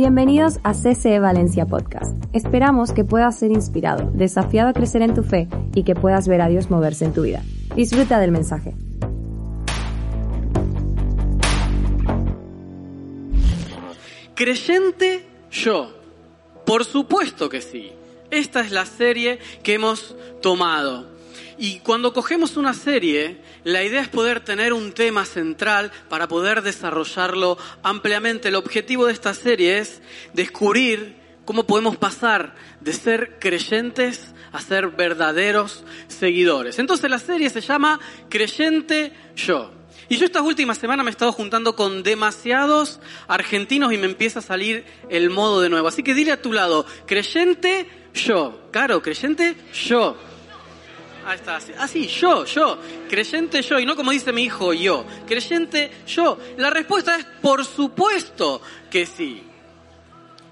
Bienvenidos a CCE Valencia Podcast. Esperamos que puedas ser inspirado, desafiado a crecer en tu fe y que puedas ver a Dios moverse en tu vida. Disfruta del mensaje. ¿Creyente yo? Por supuesto que sí. Esta es la serie que hemos tomado. Y cuando cogemos una serie, la idea es poder tener un tema central para poder desarrollarlo ampliamente. El objetivo de esta serie es descubrir cómo podemos pasar de ser creyentes a ser verdaderos seguidores. Entonces la serie se llama Creyente Yo. Y yo estas últimas semanas me he estado juntando con demasiados argentinos y me empieza a salir el modo de nuevo. Así que dile a tu lado, creyente yo. Caro, creyente yo. Ahí está, así. Ah, sí, yo, yo. Creyente yo. Y no como dice mi hijo, yo. Creyente yo. La respuesta es por supuesto que sí.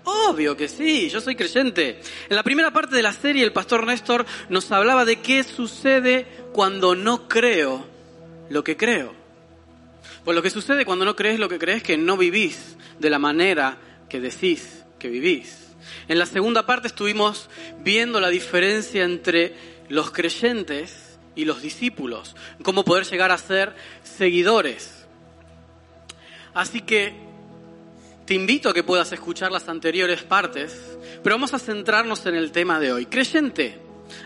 Obvio que sí, yo soy creyente. En la primera parte de la serie el pastor Néstor nos hablaba de qué sucede cuando no creo lo que creo. Pues lo que sucede cuando no crees lo que crees es que no vivís de la manera que decís que vivís. En la segunda parte estuvimos viendo la diferencia entre los creyentes y los discípulos, cómo poder llegar a ser seguidores. Así que te invito a que puedas escuchar las anteriores partes, pero vamos a centrarnos en el tema de hoy. Creyente.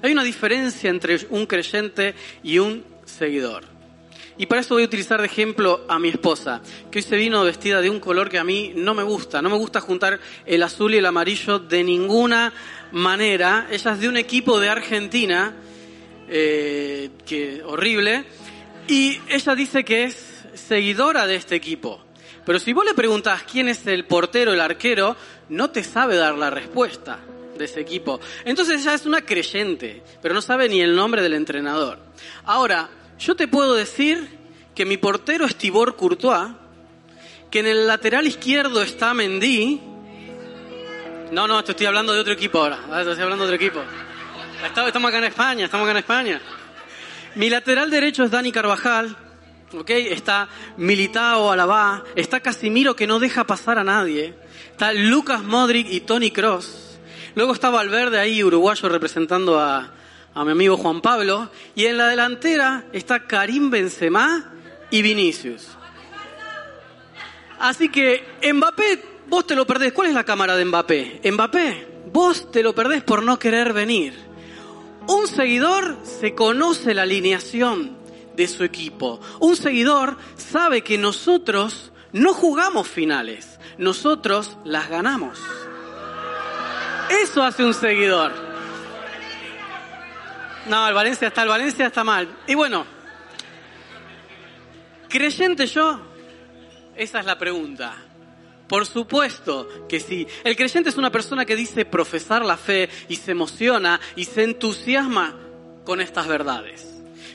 Hay una diferencia entre un creyente y un seguidor. Y para eso voy a utilizar de ejemplo a mi esposa, que hoy se vino vestida de un color que a mí no me gusta. No me gusta juntar el azul y el amarillo de ninguna manera. Ella es de un equipo de Argentina, eh, que horrible, y ella dice que es seguidora de este equipo. Pero si vos le preguntás quién es el portero, el arquero, no te sabe dar la respuesta de ese equipo. Entonces ella es una creyente, pero no sabe ni el nombre del entrenador. Ahora, yo te puedo decir que mi portero es Tibor Courtois, que en el lateral izquierdo está Mendy. No, no, estoy hablando de otro equipo ahora. Estoy hablando otro equipo. Estamos acá en España, estamos acá en España. Mi lateral derecho es Dani Carvajal, ¿ok? Está Militao Alabá, está Casimiro que no deja pasar a nadie, está Lucas Modric y Tony Cross. Luego está Valverde ahí, uruguayo, representando a, a mi amigo Juan Pablo. Y en la delantera está Karim Benzema y Vinicius. Así que Mbappé, vos te lo perdés. ¿Cuál es la cámara de Mbappé? Mbappé, vos te lo perdés por no querer venir. Un seguidor se conoce la alineación de su equipo. Un seguidor sabe que nosotros no jugamos finales, nosotros las ganamos. Eso hace un seguidor. No, el Valencia está, el Valencia está mal. Y bueno, ¿creyente yo? Esa es la pregunta. Por supuesto que sí. El creyente es una persona que dice profesar la fe y se emociona y se entusiasma con estas verdades.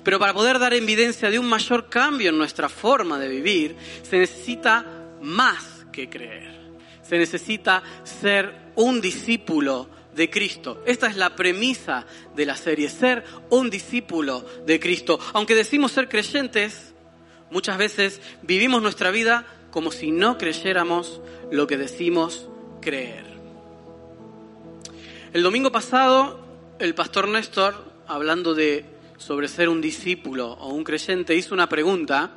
Pero para poder dar evidencia de un mayor cambio en nuestra forma de vivir, se necesita más que creer. Se necesita ser un discípulo de Cristo. Esta es la premisa de la serie, ser un discípulo de Cristo. Aunque decimos ser creyentes, muchas veces vivimos nuestra vida como si no creyéramos lo que decimos creer. El domingo pasado, el pastor Néstor, hablando de sobre ser un discípulo o un creyente, hizo una pregunta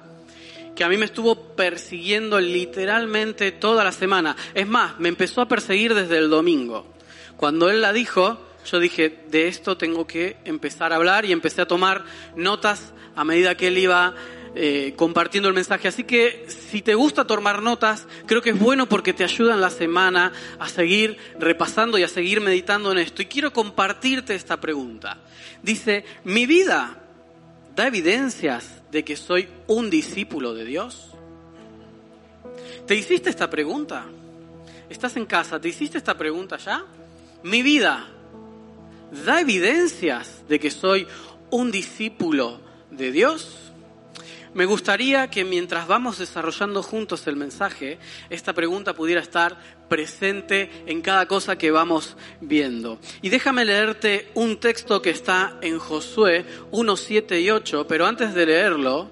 que a mí me estuvo persiguiendo literalmente toda la semana. Es más, me empezó a perseguir desde el domingo. Cuando él la dijo, yo dije, de esto tengo que empezar a hablar y empecé a tomar notas a medida que él iba eh, compartiendo el mensaje. Así que si te gusta tomar notas, creo que es bueno porque te ayuda en la semana a seguir repasando y a seguir meditando en esto. Y quiero compartirte esta pregunta. Dice, ¿mi vida da evidencias de que soy un discípulo de Dios? ¿Te hiciste esta pregunta? ¿Estás en casa? ¿Te hiciste esta pregunta ya? Mi vida da evidencias de que soy un discípulo de Dios. Me gustaría que mientras vamos desarrollando juntos el mensaje, esta pregunta pudiera estar presente en cada cosa que vamos viendo. Y déjame leerte un texto que está en Josué 1, 7 y 8, pero antes de leerlo,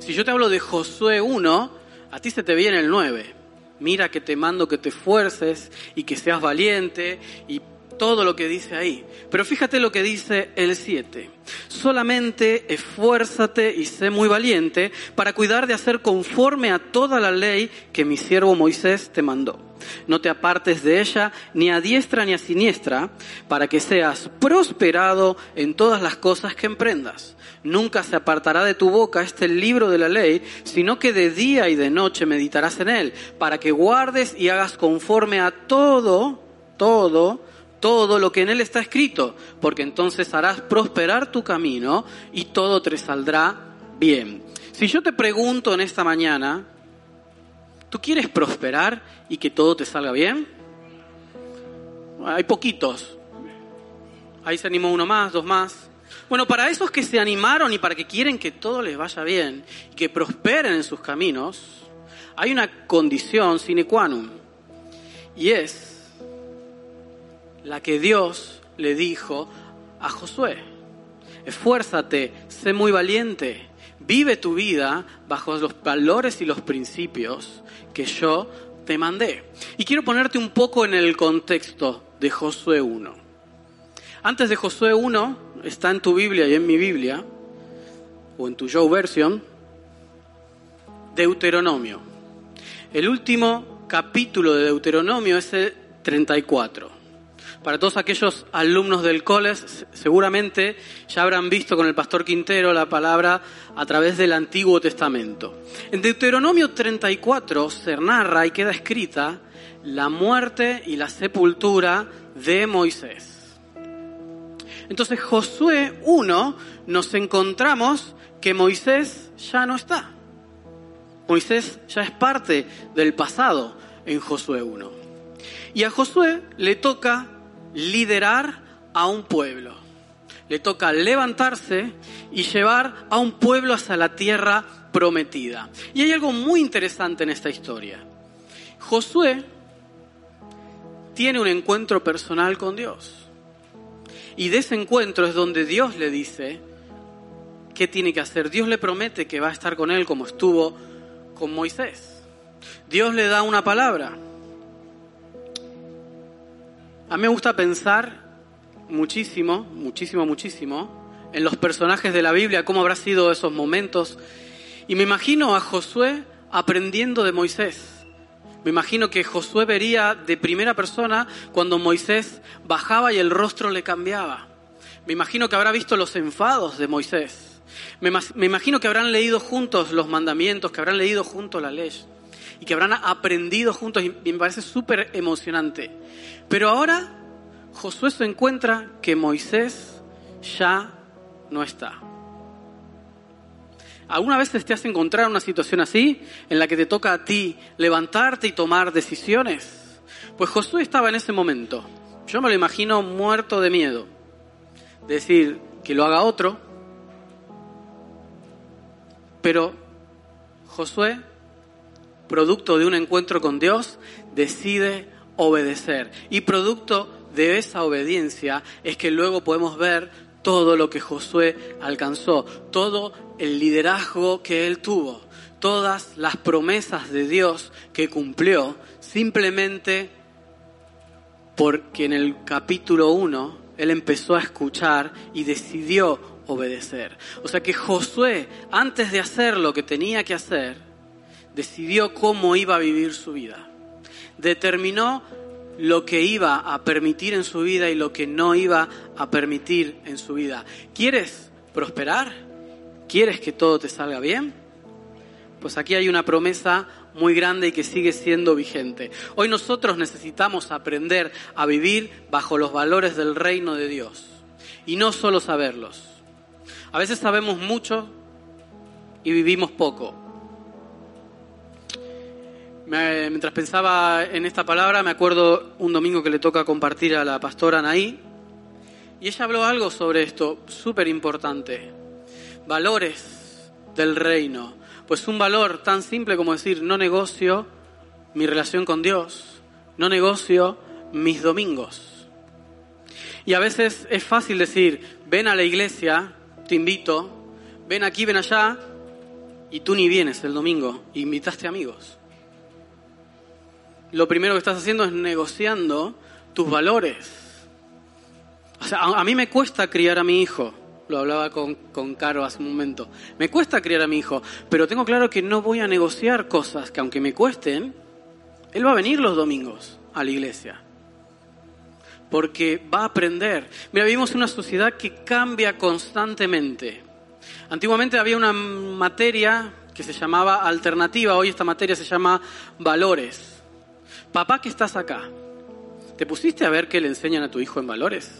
si yo te hablo de Josué 1, a ti se te viene el 9. Mira que te mando que te esfuerces y que seas valiente y todo lo que dice ahí. Pero fíjate lo que dice el 7. Solamente esfuérzate y sé muy valiente para cuidar de hacer conforme a toda la ley que mi siervo Moisés te mandó. No te apartes de ella ni a diestra ni a siniestra, para que seas prosperado en todas las cosas que emprendas. Nunca se apartará de tu boca este libro de la ley, sino que de día y de noche meditarás en él, para que guardes y hagas conforme a todo, todo, todo lo que en él está escrito, porque entonces harás prosperar tu camino y todo te saldrá bien. Si yo te pregunto en esta mañana, ¿tú quieres prosperar y que todo te salga bien? Hay poquitos. Ahí se animó uno más, dos más. Bueno, para esos que se animaron y para que quieren que todo les vaya bien y que prosperen en sus caminos, hay una condición sine qua non. Y es la que Dios le dijo a Josué. Esfuérzate, sé muy valiente, vive tu vida bajo los valores y los principios que yo te mandé. Y quiero ponerte un poco en el contexto de Josué 1. Antes de Josué 1, está en tu Biblia y en mi Biblia, o en tu Joe Version, Deuteronomio. El último capítulo de Deuteronomio es el 34. Para todos aquellos alumnos del COLES, seguramente ya habrán visto con el pastor Quintero la palabra a través del Antiguo Testamento. En Deuteronomio 34 se narra y queda escrita la muerte y la sepultura de Moisés. Entonces Josué 1 nos encontramos que Moisés ya no está. Moisés ya es parte del pasado en Josué 1. Y a Josué le toca liderar a un pueblo. Le toca levantarse y llevar a un pueblo hacia la tierra prometida. Y hay algo muy interesante en esta historia. Josué tiene un encuentro personal con Dios. Y de ese encuentro es donde Dios le dice qué tiene que hacer. Dios le promete que va a estar con él como estuvo con Moisés. Dios le da una palabra. A mí me gusta pensar muchísimo, muchísimo, muchísimo en los personajes de la Biblia, cómo habrá sido esos momentos. Y me imagino a Josué aprendiendo de Moisés. Me imagino que Josué vería de primera persona cuando Moisés bajaba y el rostro le cambiaba. Me imagino que habrá visto los enfados de Moisés. Me, imagino que habrán leído juntos los mandamientos, que habrán leído juntos la ley y que habrán aprendido juntos y me parece súper emocionante. Pero ahora Josué se encuentra que Moisés ya no está. ¿Alguna vez te has encontrado en una situación así, en la que te toca a ti levantarte y tomar decisiones? Pues Josué estaba en ese momento. Yo me lo imagino muerto de miedo. Decir que lo haga otro. Pero Josué producto de un encuentro con Dios, decide obedecer. Y producto de esa obediencia es que luego podemos ver todo lo que Josué alcanzó, todo el liderazgo que él tuvo, todas las promesas de Dios que cumplió, simplemente porque en el capítulo 1 él empezó a escuchar y decidió obedecer. O sea que Josué, antes de hacer lo que tenía que hacer, decidió cómo iba a vivir su vida. Determinó lo que iba a permitir en su vida y lo que no iba a permitir en su vida. ¿Quieres prosperar? ¿Quieres que todo te salga bien? Pues aquí hay una promesa muy grande y que sigue siendo vigente. Hoy nosotros necesitamos aprender a vivir bajo los valores del reino de Dios y no solo saberlos. A veces sabemos mucho y vivimos poco. Mientras pensaba en esta palabra, me acuerdo un domingo que le toca compartir a la pastora Anaí, y ella habló algo sobre esto, súper importante. Valores del reino. Pues un valor tan simple como decir, no negocio mi relación con Dios, no negocio mis domingos. Y a veces es fácil decir, ven a la iglesia, te invito, ven aquí, ven allá, y tú ni vienes el domingo, invitaste amigos. Lo primero que estás haciendo es negociando tus valores. O sea, a, mí me cuesta criar a mi hijo, lo hablaba con, con Caro hace un momento, me cuesta criar a mi hijo, pero tengo claro que no voy a negociar cosas que aunque me cuesten, él va a venir los domingos a la iglesia porque va a aprender. Mira, vivimos en una sociedad que cambia constantemente. Antiguamente había una materia que se llamaba alternativa, hoy esta materia se llama valores. Papá, que estás acá, ¿te pusiste a ver qué le enseñan a tu hijo en valores?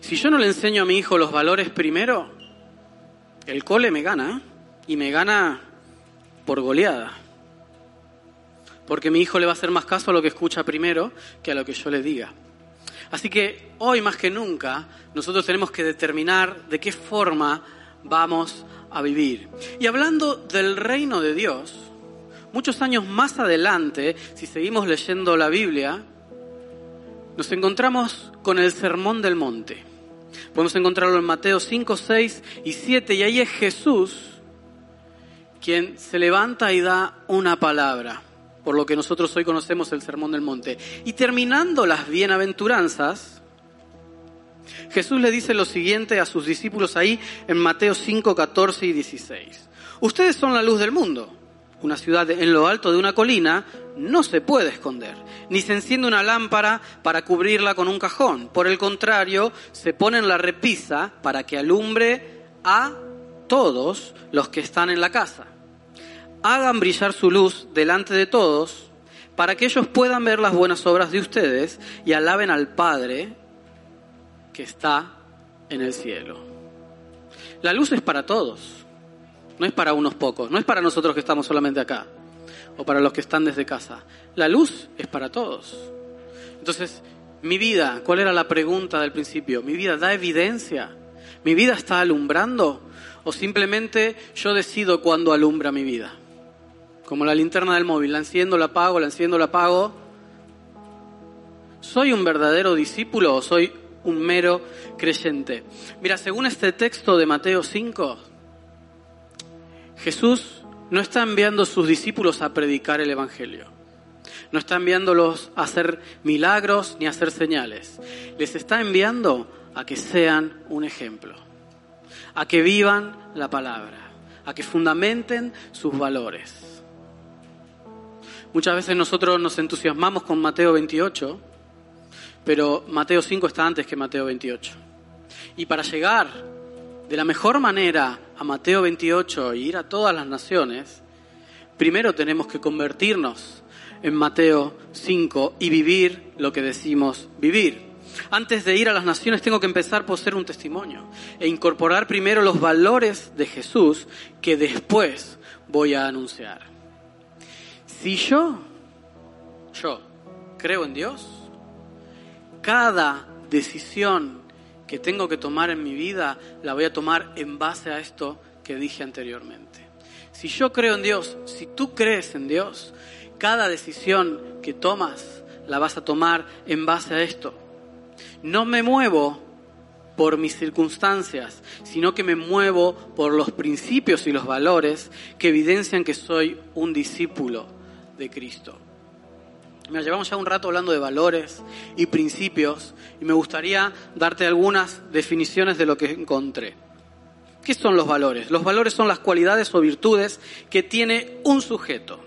Si yo no le enseño a mi hijo los valores primero, el cole me gana, ¿eh? y me gana por goleada porque mi hijo le va a hacer más caso a lo que escucha primero que a lo que yo le diga. Así que hoy más que nunca nosotros tenemos que determinar de qué forma vamos a vivir. Y hablando del reino de Dios, muchos años más adelante, si seguimos leyendo la Biblia, nos encontramos con el Sermón del Monte. Podemos encontrarlo en Mateo 5, 6 y 7 y ahí es Jesús quien se levanta y da una palabra por lo que nosotros hoy conocemos el Sermón del Monte. Y terminando las bienaventuranzas, Jesús le dice lo siguiente a sus discípulos ahí en Mateo 5, 14 y 16. Ustedes son la luz del mundo. Una ciudad en lo alto de una colina no se puede esconder, ni se enciende una lámpara para cubrirla con un cajón. Por el contrario, se pone en la repisa para que alumbre a todos los que están en la casa hagan brillar su luz delante de todos, para que ellos puedan ver las buenas obras de ustedes y alaben al Padre que está en el cielo. La luz es para todos, no es para unos pocos, no es para nosotros que estamos solamente acá o para los que están desde casa. La luz es para todos. Entonces, mi vida, ¿cuál era la pregunta del principio? ¿Mi vida da evidencia? ¿Mi vida está alumbrando? ¿O simplemente yo decido cuándo alumbra mi vida? como la linterna del móvil, la enciendo, la apago, la enciendo, la apago. ¿Soy un verdadero discípulo o soy un mero creyente? Mira, según este texto de Mateo 5, Jesús no está enviando a sus discípulos a predicar el Evangelio. No está enviándolos a hacer milagros ni a hacer señales. Les está enviando a que sean un ejemplo, a que vivan la palabra, a que fundamenten sus valores. Muchas veces nosotros nos entusiasmamos con Mateo 28, pero Mateo 5 está antes que Mateo 28. Y para llegar de la mejor manera a Mateo 28 e ir a todas las naciones, primero tenemos que convertirnos en Mateo 5 y vivir lo que decimos vivir. Antes de ir a las naciones tengo que empezar por ser un testimonio e incorporar primero los valores de Jesús que después voy a anunciar. Si yo, yo creo en Dios, cada decisión que tengo que tomar en mi vida la voy a tomar en base a esto que dije anteriormente. Si yo creo en Dios, si tú crees en Dios, cada decisión que tomas la vas a tomar en base a esto. No me muevo por mis circunstancias, sino que me muevo por los principios y los valores que evidencian que soy un discípulo de Cristo. Me llevamos ya un rato hablando de valores y principios y me gustaría darte algunas definiciones de lo que encontré. ¿Qué son los valores? Los valores son las cualidades o virtudes que tiene un sujeto.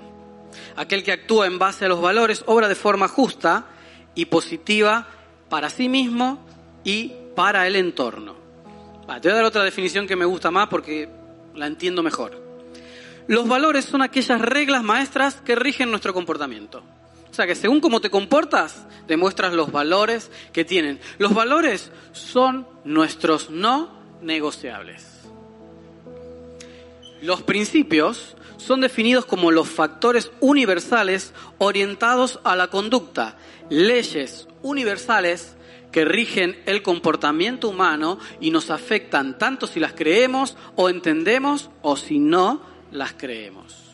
Aquel que actúa en base a los valores obra de forma justa y positiva para sí mismo y para el entorno. te voy a dar otra definición que me gusta más porque la entiendo mejor. Los valores son aquellas reglas maestras que rigen nuestro comportamiento. Sea que según cómo te comportas, demuestras los valores que tienen. Los valores son nuestros no negociables. Los principios son definidos como los factores universales orientados a la conducta, leyes universales que rigen el comportamiento humano y nos afectan tanto si las creemos o entendemos o si no las creemos.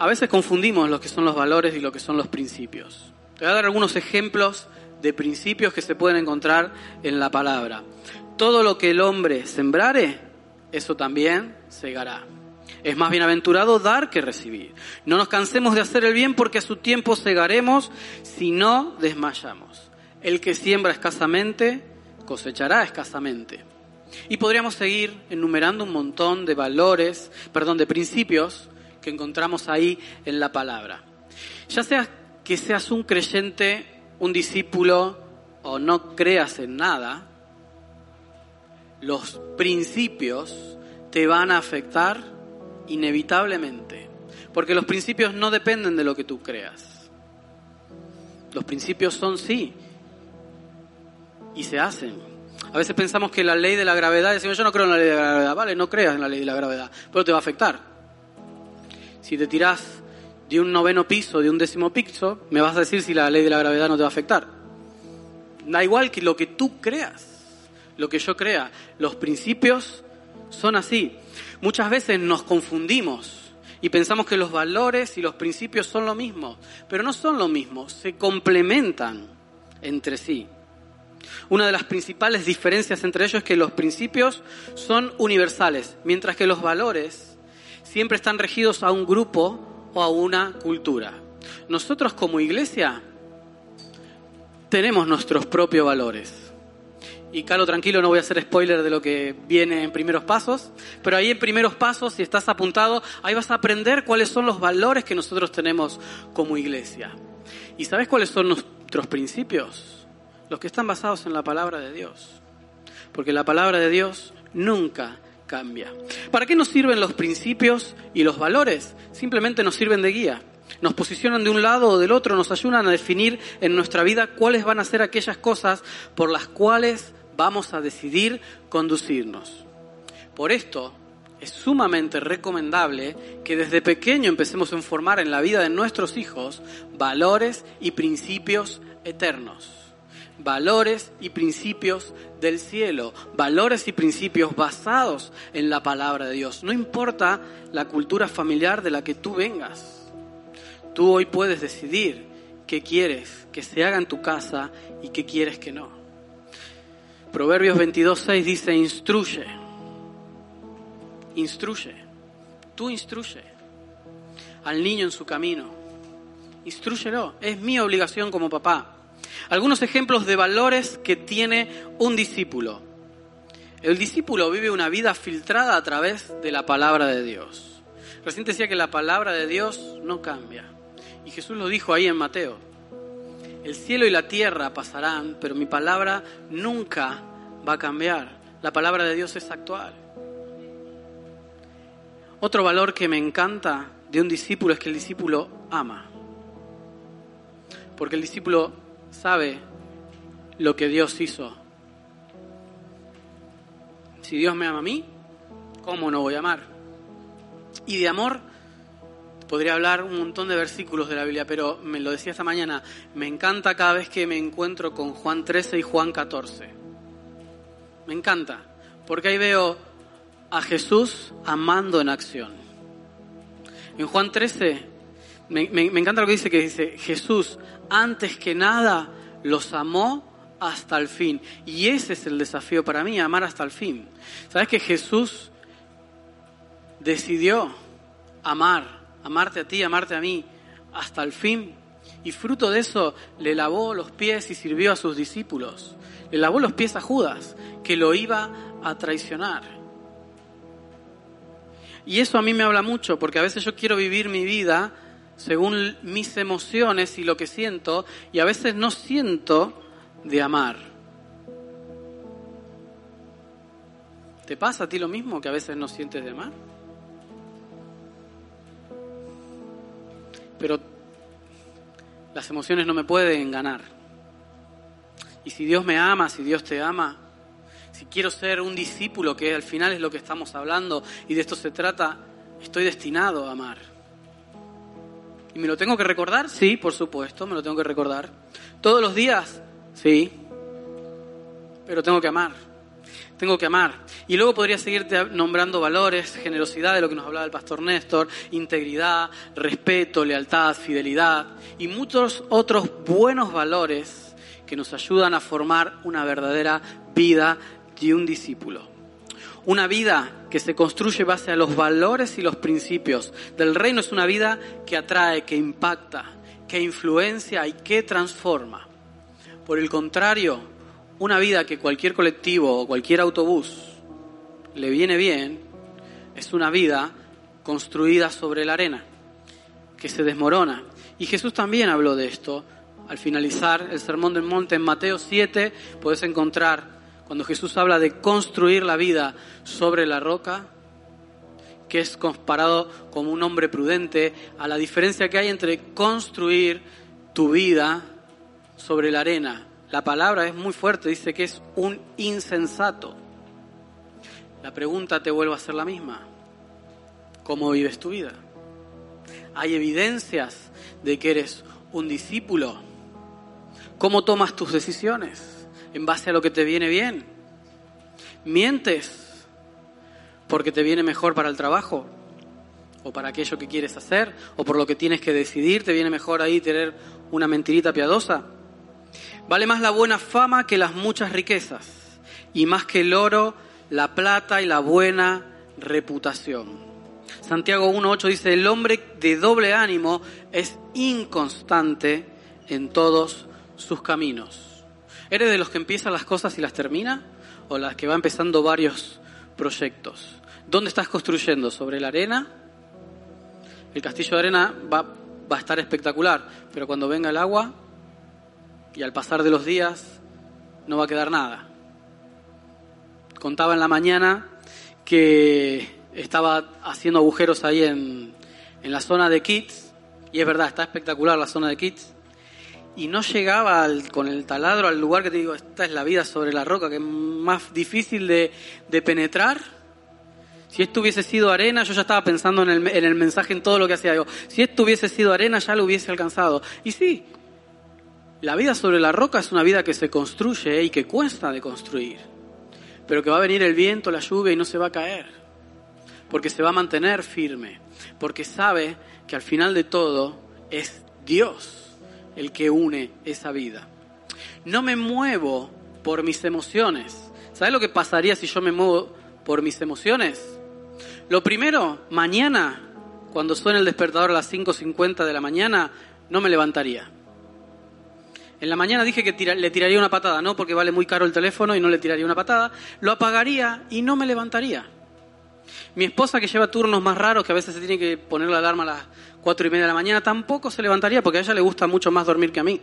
A veces confundimos lo que son los valores y lo que son los principios. Te voy a dar algunos ejemplos de principios que se pueden encontrar en la palabra. Todo lo que el hombre sembrare, eso también segará. Es más bienaventurado dar que recibir. No nos cansemos de hacer el bien porque a su tiempo segaremos si no desmayamos. El que siembra escasamente, cosechará escasamente. Y podríamos seguir enumerando un montón de valores, perdón, de principios que encontramos ahí en la palabra. Ya sea que seas un creyente, un discípulo o no creas en nada, los principios te van a afectar inevitablemente, porque los principios no dependen de lo que tú creas. Los principios son sí y se hacen. A veces decimos que la ley de la gravedad, decimos yo no creo en la ley de la gravedad, vale, no creas en la ley de la gravedad, pero te va a afectar. Si te tirás de un noveno piso, de un décimo piso, me vas a decir si la ley de la gravedad no te va a afectar. Da igual que lo que tú creas, lo que yo crea. Los principios son así. Muchas veces nos confundimos y pensamos que los valores y los principios son lo mismo, pero no son lo mismo, se complementan entre sí. Una de las principales diferencias entre ellos es que los principios son universales, mientras que los valores siempre están regidos a un grupo o a una cultura. Nosotros como iglesia tenemos nuestros propios valores. Y Calo, tranquilo, no voy a hacer spoiler de lo que viene en primeros pasos, pero ahí en primeros pasos, si estás apuntado, ahí vas a aprender cuáles son los valores que nosotros tenemos como iglesia. ¿Y sabes cuáles son nuestros principios? Los que están basados en la palabra de Dios. Porque la palabra de Dios nunca cambia. ¿Para qué nos sirven los principios y los valores? Simplemente nos sirven de guía. Nos posicionan de un lado o del otro, nos ayudan a definir en nuestra vida cuáles van a ser aquellas cosas por las cuales vamos a decidir conducirnos. Por esto, es sumamente recomendable que desde pequeño empecemos a formar en la vida de nuestros hijos valores y principios eternos valores y principios del cielo, valores y principios basados en la palabra de Dios. No importa la cultura familiar de la que tú vengas, tú hoy puedes decidir qué quieres que se haga en tu casa y qué quieres que no. Proverbios 22.6 dice, instruye, instruye, tú instruye al niño en su camino, instruyelo, es mi obligación como papá algunos ejemplos de valores que tiene un discípulo. El discípulo vive una vida filtrada a través de la palabra de Dios. Recién decía que la palabra de Dios no cambia. Y Jesús lo dijo ahí en Mateo. El cielo y la tierra pasarán, pero mi palabra nunca va a cambiar. La palabra de Dios es actual. Otro valor que me encanta de un discípulo es que el discípulo ama. Porque el discípulo sabe lo que Dios hizo. Si Dios me ama a mí, ¿cómo no voy a amar? Y de amor podría hablar un montón de versículos de la Biblia, pero me lo decía esta mañana, me encanta cada vez que me encuentro con Juan 13 y Juan 14. Me encanta, porque ahí veo a Jesús amando en acción. En Juan 13 me, encanta lo que dice, que dice, Jesús antes que nada los amó hasta el fin. Y ese es el desafío para mí, amar hasta el fin. ¿Sabes que Jesús decidió amar, amarte a ti, amarte a mí hasta el fin? Y fruto de eso le lavó los pies y sirvió a sus discípulos. Le lavó los pies a Judas, que lo iba a traicionar. Y eso a mí me habla mucho, porque a veces yo quiero vivir mi vida según mis emociones y lo que siento, y a veces no siento de amar. ¿Te pasa a ti lo mismo que a veces no sientes de amar? Pero las emociones no me pueden ganar. Y si Dios me ama, si Dios te ama, si quiero ser un discípulo, que al final es lo que estamos hablando y de esto se trata, estoy destinado a amar. ¿Y me lo tengo que recordar? Sí, por supuesto, me lo tengo que recordar. ¿Todos los días? Sí. Pero tengo que amar. Tengo que amar. Y luego podría seguirte nombrando valores, generosidad, de lo que nos hablaba el pastor Néstor, integridad, respeto, lealtad, fidelidad y muchos otros buenos valores que nos ayudan a formar una verdadera vida de un discípulo. Una vida que se construye base a los valores y los principios del reino es una vida que atrae, que impacta, que influencia y que transforma. Por el contrario, una vida que cualquier colectivo o cualquier autobús le viene bien es una vida construida sobre la arena, que se desmorona. Y Jesús también habló de esto. Al finalizar el Sermón del Monte en Mateo 7, puedes encontrar cuando Jesús habla de construir la vida sobre la roca, que es comparado como un hombre prudente, a la diferencia que hay entre construir tu vida sobre la arena. La palabra es muy fuerte, dice que es un insensato. La pregunta te vuelvo a ser la misma. ¿Cómo vives tu vida? ¿Hay evidencias de que eres un discípulo? ¿Cómo tomas tus decisiones? En base a lo que te viene bien. Mientes porque te viene mejor para el trabajo o para aquello que quieres hacer o por lo que tienes que decidir, te viene mejor ahí tener una mentirita piadosa. Vale más la buena fama que las muchas riquezas y más que el oro, la plata y la buena reputación. Santiago 1.8 dice, el hombre de doble ánimo es inconstante en todos sus caminos. ¿Eres de los que empiezan las cosas y las termina? ¿O las que va empezando varios proyectos? ¿Dónde estás construyendo? ¿Sobre la arena? El castillo de arena va, va a estar espectacular, pero cuando venga el agua y al pasar de los días no va a quedar nada. Contaba en la mañana que estaba haciendo agujeros ahí en, en la zona de Kids, y es verdad, está espectacular la zona de Kids, y no llegaba con el taladro al lugar que te digo, esta es la vida sobre la roca, que es más difícil de, penetrar. Si esto hubiese sido arena, yo ya estaba pensando en el, en el mensaje, en todo lo que hacía. yo si esto hubiese sido arena, ya lo hubiese alcanzado. Y sí, la vida sobre la roca es una vida que se construye y que cuesta de construir. Pero que va a venir el viento, la lluvia y no se va a caer. Porque se va a mantener firme. Porque sabe que al final de todo es Dios el que une esa vida. No me muevo por mis emociones. ¿Sabes lo que pasaría si yo me muevo por mis emociones? Lo primero, mañana, cuando suene el despertador a las 5.50 de la mañana, no me levantaría. En la mañana dije que le tiraría una patada, no porque vale muy caro el teléfono y no le tiraría una patada, lo apagaría y no me levantaría. Mi esposa que lleva turnos más raros, que a veces se tiene que poner la alarma a las cuatro y media de la mañana, tampoco se levantaría porque a ella le gusta mucho más dormir que a mí.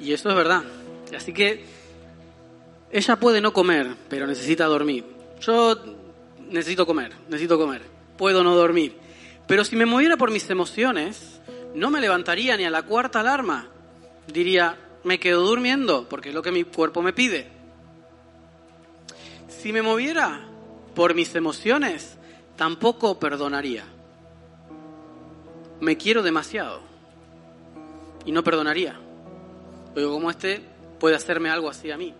Y eso es verdad. Así que ella puede no comer, pero necesita dormir. Yo necesito comer, necesito comer. Puedo no dormir. Pero si me moviera por mis emociones, no me levantaría ni a la cuarta alarma. Diría, me quedo durmiendo, porque es lo que mi cuerpo me pide. Si me moviera por mis emociones, tampoco perdonaría me quiero demasiado y no perdonaría. Pero como este puede hacerme algo así a mí.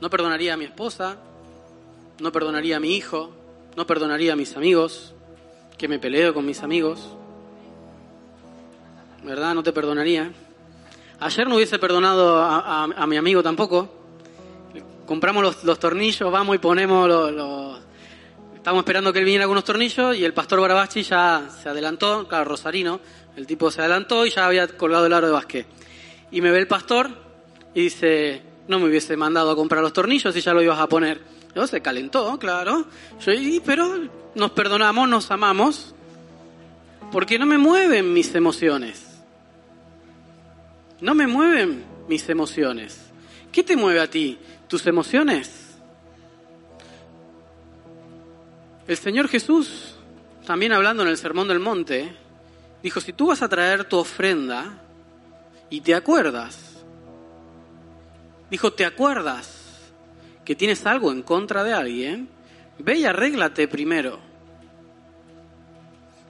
No perdonaría a mi esposa, no perdonaría a mi hijo, no perdonaría a mis amigos, que me peleo con mis amigos. ¿Verdad? No te perdonaría. Ayer no hubiese perdonado a, mi amigo tampoco. Compramos los, tornillos, vamos y ponemos los Estábamos esperando que él viniera con unos tornillos y el pastor Barabachi ya se adelantó, claro, Rosarino, el tipo se adelantó y ya había colgado el aro de básquet. Y me ve el pastor y dice, no me hubiese mandado a comprar los tornillos y ya lo ibas a poner. Yo se calentó, claro. Yo, pero nos perdonamos, nos amamos, porque no me mueven mis emociones. No me mueven mis emociones. ¿Qué te mueve a ti? ¿Tus emociones? El Señor Jesús, también hablando en el Sermón del Monte, Dijo, si tú vas a traer tu ofrenda y te acuerdas, dijo, te acuerdas que tienes algo en contra de alguien, ve y arréglate primero.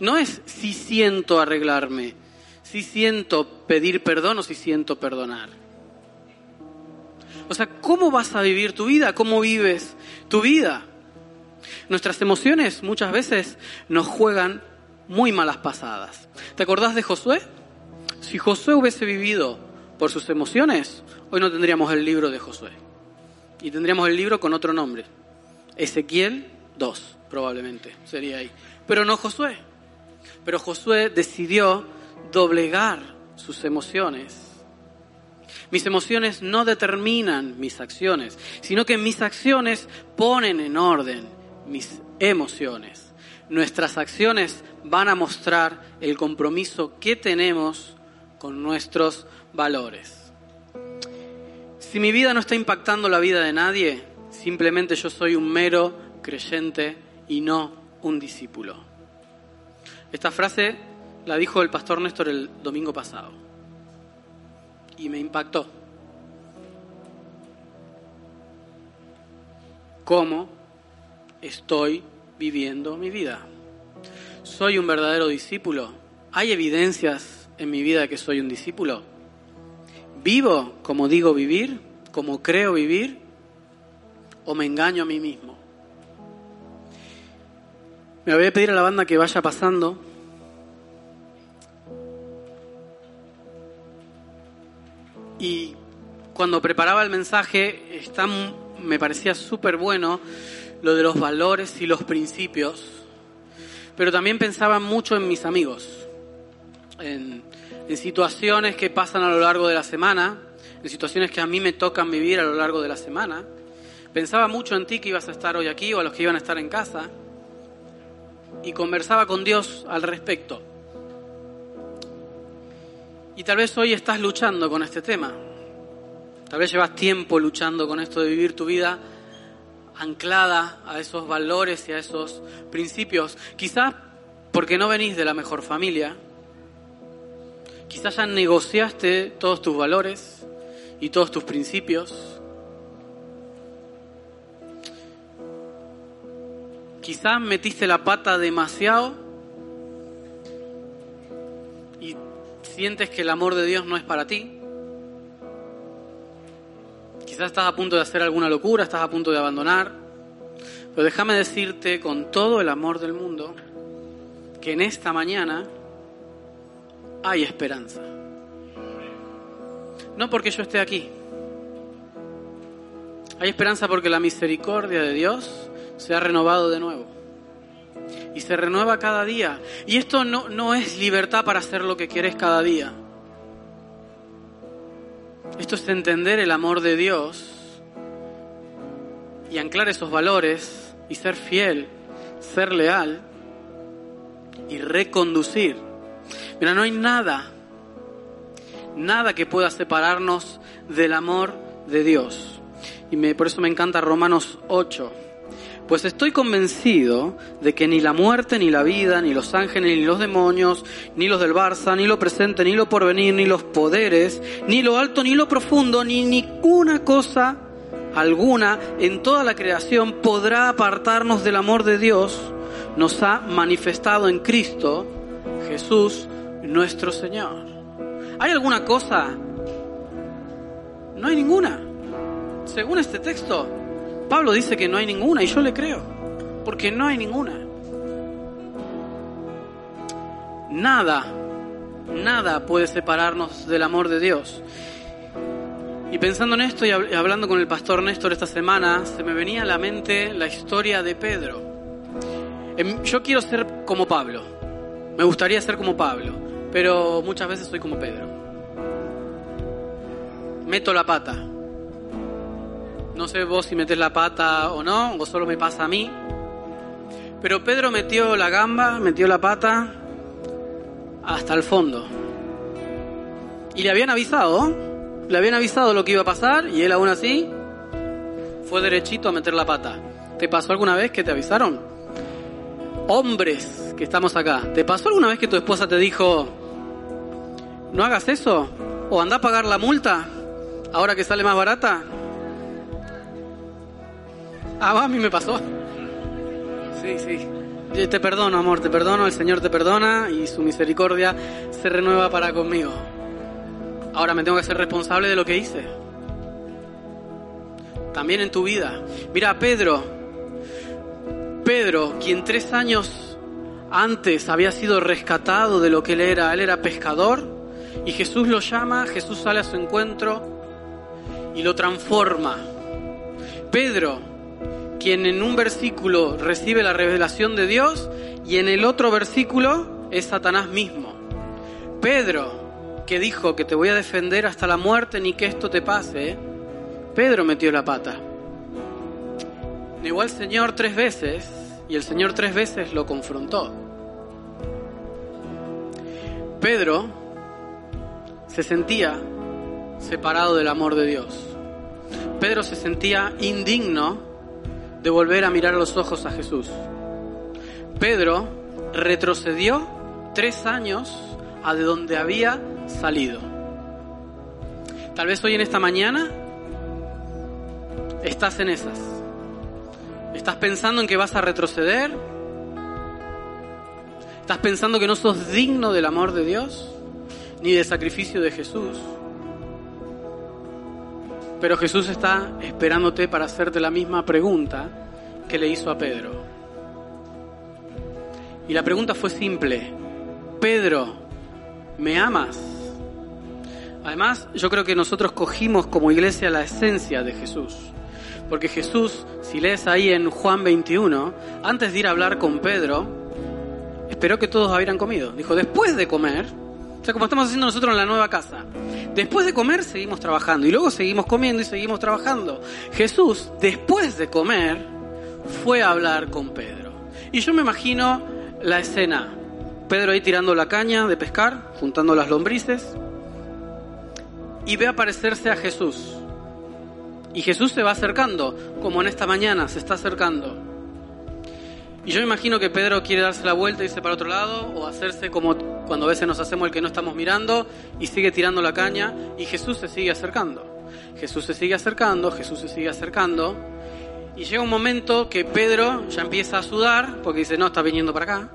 No es si siento arreglarme, si siento pedir perdón o si siento perdonar. O sea, ¿cómo vas a vivir tu vida? ¿Cómo vives tu vida? Nuestras emociones muchas veces nos juegan muy malas pasadas. ¿Te acordás de Josué? Si Josué hubiese vivido por sus emociones, hoy no tendríamos el libro de Josué. Y tendríamos el libro con otro nombre. Ezequiel 2, probablemente, sería ahí. Pero no Josué. Pero Josué decidió doblegar sus emociones. Mis emociones no determinan mis acciones, sino que mis acciones ponen en orden mis emociones. Nuestras acciones van a mostrar el compromiso que tenemos con nuestros valores. Si mi vida no está impactando la vida de nadie, simplemente yo soy un mero creyente y no un discípulo. Esta frase la dijo el pastor Néstor el domingo pasado y me impactó. ¿Cómo estoy viviendo mi vida? ¿Soy un verdadero discípulo? ¿Hay evidencias en mi vida que soy un discípulo? ¿Vivo como digo vivir? ¿Como creo vivir? ¿O me engaño a mí mismo? Me voy a pedir a la banda que vaya pasando. Cuando preparaba el mensaje, me parecía súper bueno lo de los valores y los principios, pero también pensaba mucho en mis amigos, en, en situaciones que pasan a lo largo de la semana, en situaciones que a mí me tocan vivir a lo largo de la semana. Pensaba mucho en ti que ibas a estar hoy aquí o a los que iban a estar en casa y conversaba con Dios al respecto. Y tal vez hoy estás luchando con este tema. Tal vez llevas tiempo luchando con esto de vivir tu vida anclada a esos valores y a esos principios. Quizás porque no venís de la mejor familia. Quizás ya negociaste todos tus valores y todos tus principios. Quizás metiste la pata demasiado y sientes que el amor de Dios no es para ti. Quizás estás a punto de hacer alguna locura, estás a punto de abandonar. Pero déjame decirte con todo el amor del mundo que en esta mañana hay esperanza. No porque yo esté aquí. Hay esperanza porque la misericordia de Dios se ha renovado de nuevo. Y se renueva cada día. Y esto no, no es libertad para hacer lo que quieres cada día. Esto es entender el amor de Dios y anclar esos valores y ser fiel, ser leal y reconducir. Mira, no hay nada, nada que pueda separarnos del amor de Dios. Y me, por eso me encanta Romanos 8 pues estoy convencido de que ni la muerte, ni la vida, ni los ángeles, ni los demonios, ni los del Barça, ni lo presente, ni lo porvenir, ni los poderes, ni lo alto, ni lo profundo, ni ninguna cosa alguna en toda la creación podrá apartarnos del amor de Dios, nos ha manifestado en Cristo Jesús nuestro Señor. ¿Hay alguna cosa? No hay ninguna. Según este texto, Pablo dice que no hay ninguna y yo le creo, porque no hay ninguna. Nada, nada puede separarnos del amor de Dios. Y pensando en esto y hablando con el pastor Néstor esta semana, se me venía a la mente la historia de Pedro. Em, yo quiero ser como Pablo, me gustaría ser como Pablo, pero muchas veces soy como Pedro. Meto la pata, no sé vos si metes la pata o no, o solo me pasa a mí. Pero Pedro metió la gamba, metió la pata hasta el fondo. Y le habían avisado, le habían avisado lo que iba a pasar y él aún así fue derechito a meter la pata. ¿Te pasó alguna vez que te avisaron? hombres que estamos acá, ¿te pasó alguna vez que tu esposa te dijo, no hagas eso? ¿O anda a pagar la multa ahora que sale más barata? Ah, a mí me pasó. Sí, sí. Te perdono, amor, te perdono, el Señor te perdona y su misericordia se renueva para conmigo. Ahora me tengo que ser responsable de lo que hice. También en tu vida. Mira, Pedro, Pedro, quien tres años antes había sido rescatado de lo que él era, él era pescador, y Jesús lo llama, Jesús sale a su encuentro y lo transforma. Pedro, quien en un versículo recibe la revelación de Dios y en el otro versículo es Satanás mismo. Pedro, que dijo que te voy a defender hasta la muerte ni que esto te pase, Pedro metió la pata. Negó al Señor tres veces y el Señor tres veces lo confrontó. Pedro se sentía separado del amor de Dios. Pedro se sentía indigno de volver a mirar a los ojos a Jesús. Pedro retrocedió tres años a de donde había salido. Tal vez hoy en esta mañana estás en esas. Estás pensando en que vas a retroceder. Estás pensando que no sos digno del amor de Dios ni del sacrificio de Jesús. Pero Jesús está esperándote para hacerte la misma pregunta que le hizo a Pedro. Y la pregunta fue simple. Pedro, ¿me amas? Además, yo creo que nosotros cogimos como iglesia la esencia de Jesús. Porque Jesús, si lees ahí en Juan 21, antes de ir a hablar con Pedro, esperó que todos hubieran comido. Dijo, después de comer, o sea, como estamos haciendo nosotros en la nueva casa. Después de comer seguimos trabajando y luego seguimos comiendo y seguimos trabajando. Jesús, después de comer, fue a hablar con Pedro. Y yo me imagino la escena. Pedro ahí tirando la caña de pescar, juntando las lombrices, y ve aparecerse a Jesús. Y Jesús se va acercando, como en esta mañana se está acercando. Y yo me imagino que Pedro quiere darse la vuelta irse para otro lado, o hacerse como cuando a veces nos hacemos el que no estamos mirando y sigue tirando la caña, y Jesús se sigue acercando. Jesús se sigue acercando, Jesús se sigue acercando, y llega un momento que Pedro ya empieza a sudar, porque dice, no, está viniendo para acá,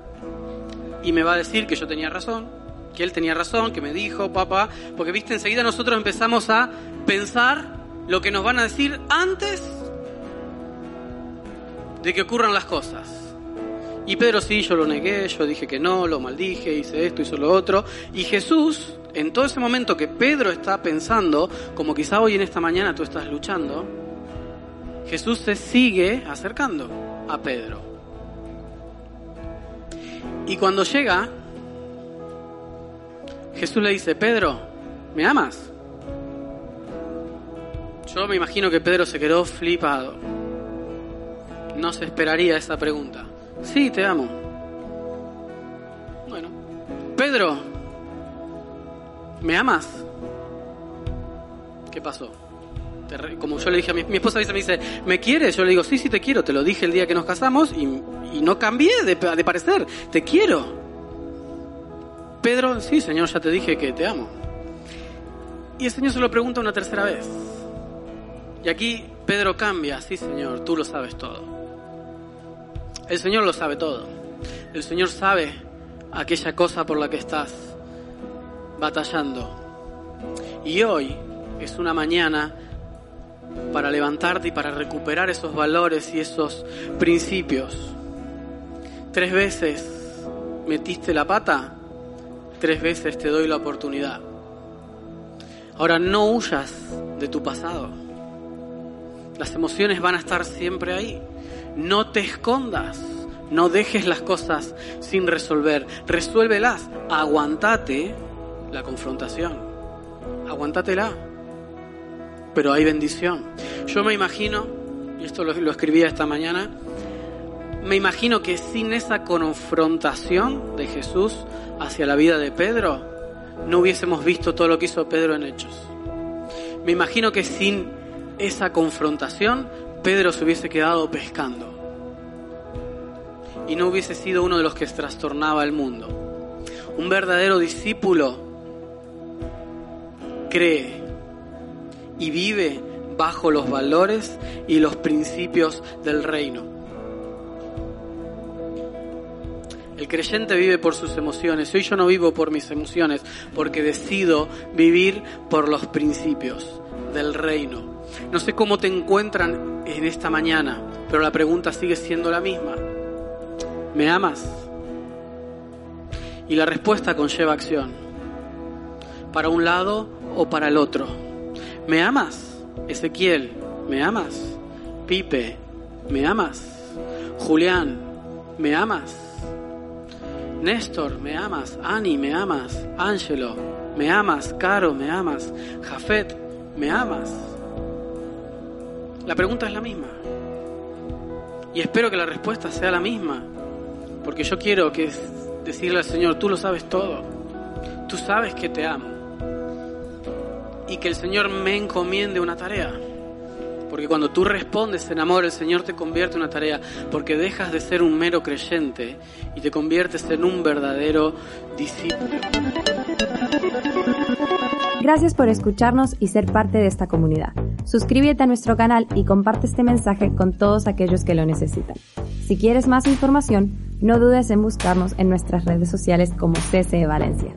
y me va a decir que yo tenía razón, que él tenía razón, que me dijo, papá, porque viste, enseguida nosotros empezamos a pensar lo que nos van a decir antes de que ocurran las cosas. Y Pedro sí, yo lo negué, yo dije que no, lo maldije, hice esto, hizo lo otro. Y Jesús, en todo ese momento que Pedro está pensando, como quizá hoy en esta mañana tú estás luchando, Jesús se sigue acercando a Pedro. Y cuando llega, Jesús le dice, Pedro, ¿me amas? Yo me imagino que Pedro se quedó flipado. No se esperaría esa pregunta. Sí, te amo. Bueno. Pedro, ¿me amas? ¿Qué pasó? Como yo le dije a mi, mi esposa me dice, ¿me quieres? Yo le digo, sí, sí te quiero, te lo dije el día que nos casamos y, no cambié de, de parecer, te quiero. Pedro, sí, Señor, ya te dije que te amo. Y el Señor se lo pregunta una tercera vez. Y aquí Pedro cambia, sí, Señor, tú lo sabes todo. El Señor lo sabe todo. El Señor sabe aquella cosa por la que estás batallando. Y hoy es una mañana para levantarte y para recuperar esos valores y esos principios. Tres veces metiste la pata, tres veces te doy la oportunidad. Ahora no huyas de tu pasado. Las emociones van a estar siempre ahí. No te escondas, no dejes las cosas sin resolver, resuélvelas, aguantate la confrontación, aguantatela, pero hay bendición. Yo me imagino, y esto lo, lo escribía esta mañana, me imagino que sin esa confrontación de Jesús hacia la vida de Pedro, no hubiésemos visto todo lo que hizo Pedro en Hechos. Me imagino que sin esa confrontación, Pedro se hubiese quedado pescando. y no hubiese sido uno de los que trastornaba el mundo. Un verdadero discípulo cree y vive bajo los valores y los principios del reino. El creyente vive por sus emociones. Hoy yo no vivo por mis emociones porque decido vivir por los principios del reino. No sé cómo te encuentran en esta mañana, pero la pregunta sigue siendo la misma. ¿Me amas? Y la respuesta conlleva acción. Para un lado o para el otro. ¿Me amas? Ezequiel, ¿me amas? Pipe, ¿me amas? Julián, ¿me amas? Néstor, ¿me amas? Ani, ¿me amas? Ángelo, ¿me amas? Caro, ¿me amas? Jafet, ¿me amas? La pregunta es la misma. Y espero que la respuesta sea la misma. Porque yo quiero que decirle al Señor, tú lo sabes todo. Tú sabes que te amo. Y que el Señor me encomiende una tarea. Porque cuando tú respondes en amor, el Señor te convierte en una tarea. Porque dejas de ser un mero creyente y te conviertes en un verdadero discípulo. Gracias por escucharnos y ser parte de esta comunidad. Suscríbete a nuestro canal y comparte este mensaje con todos aquellos que lo necesitan. Si quieres más información, no dudes en buscarnos en nuestras redes sociales como CCE Valencia.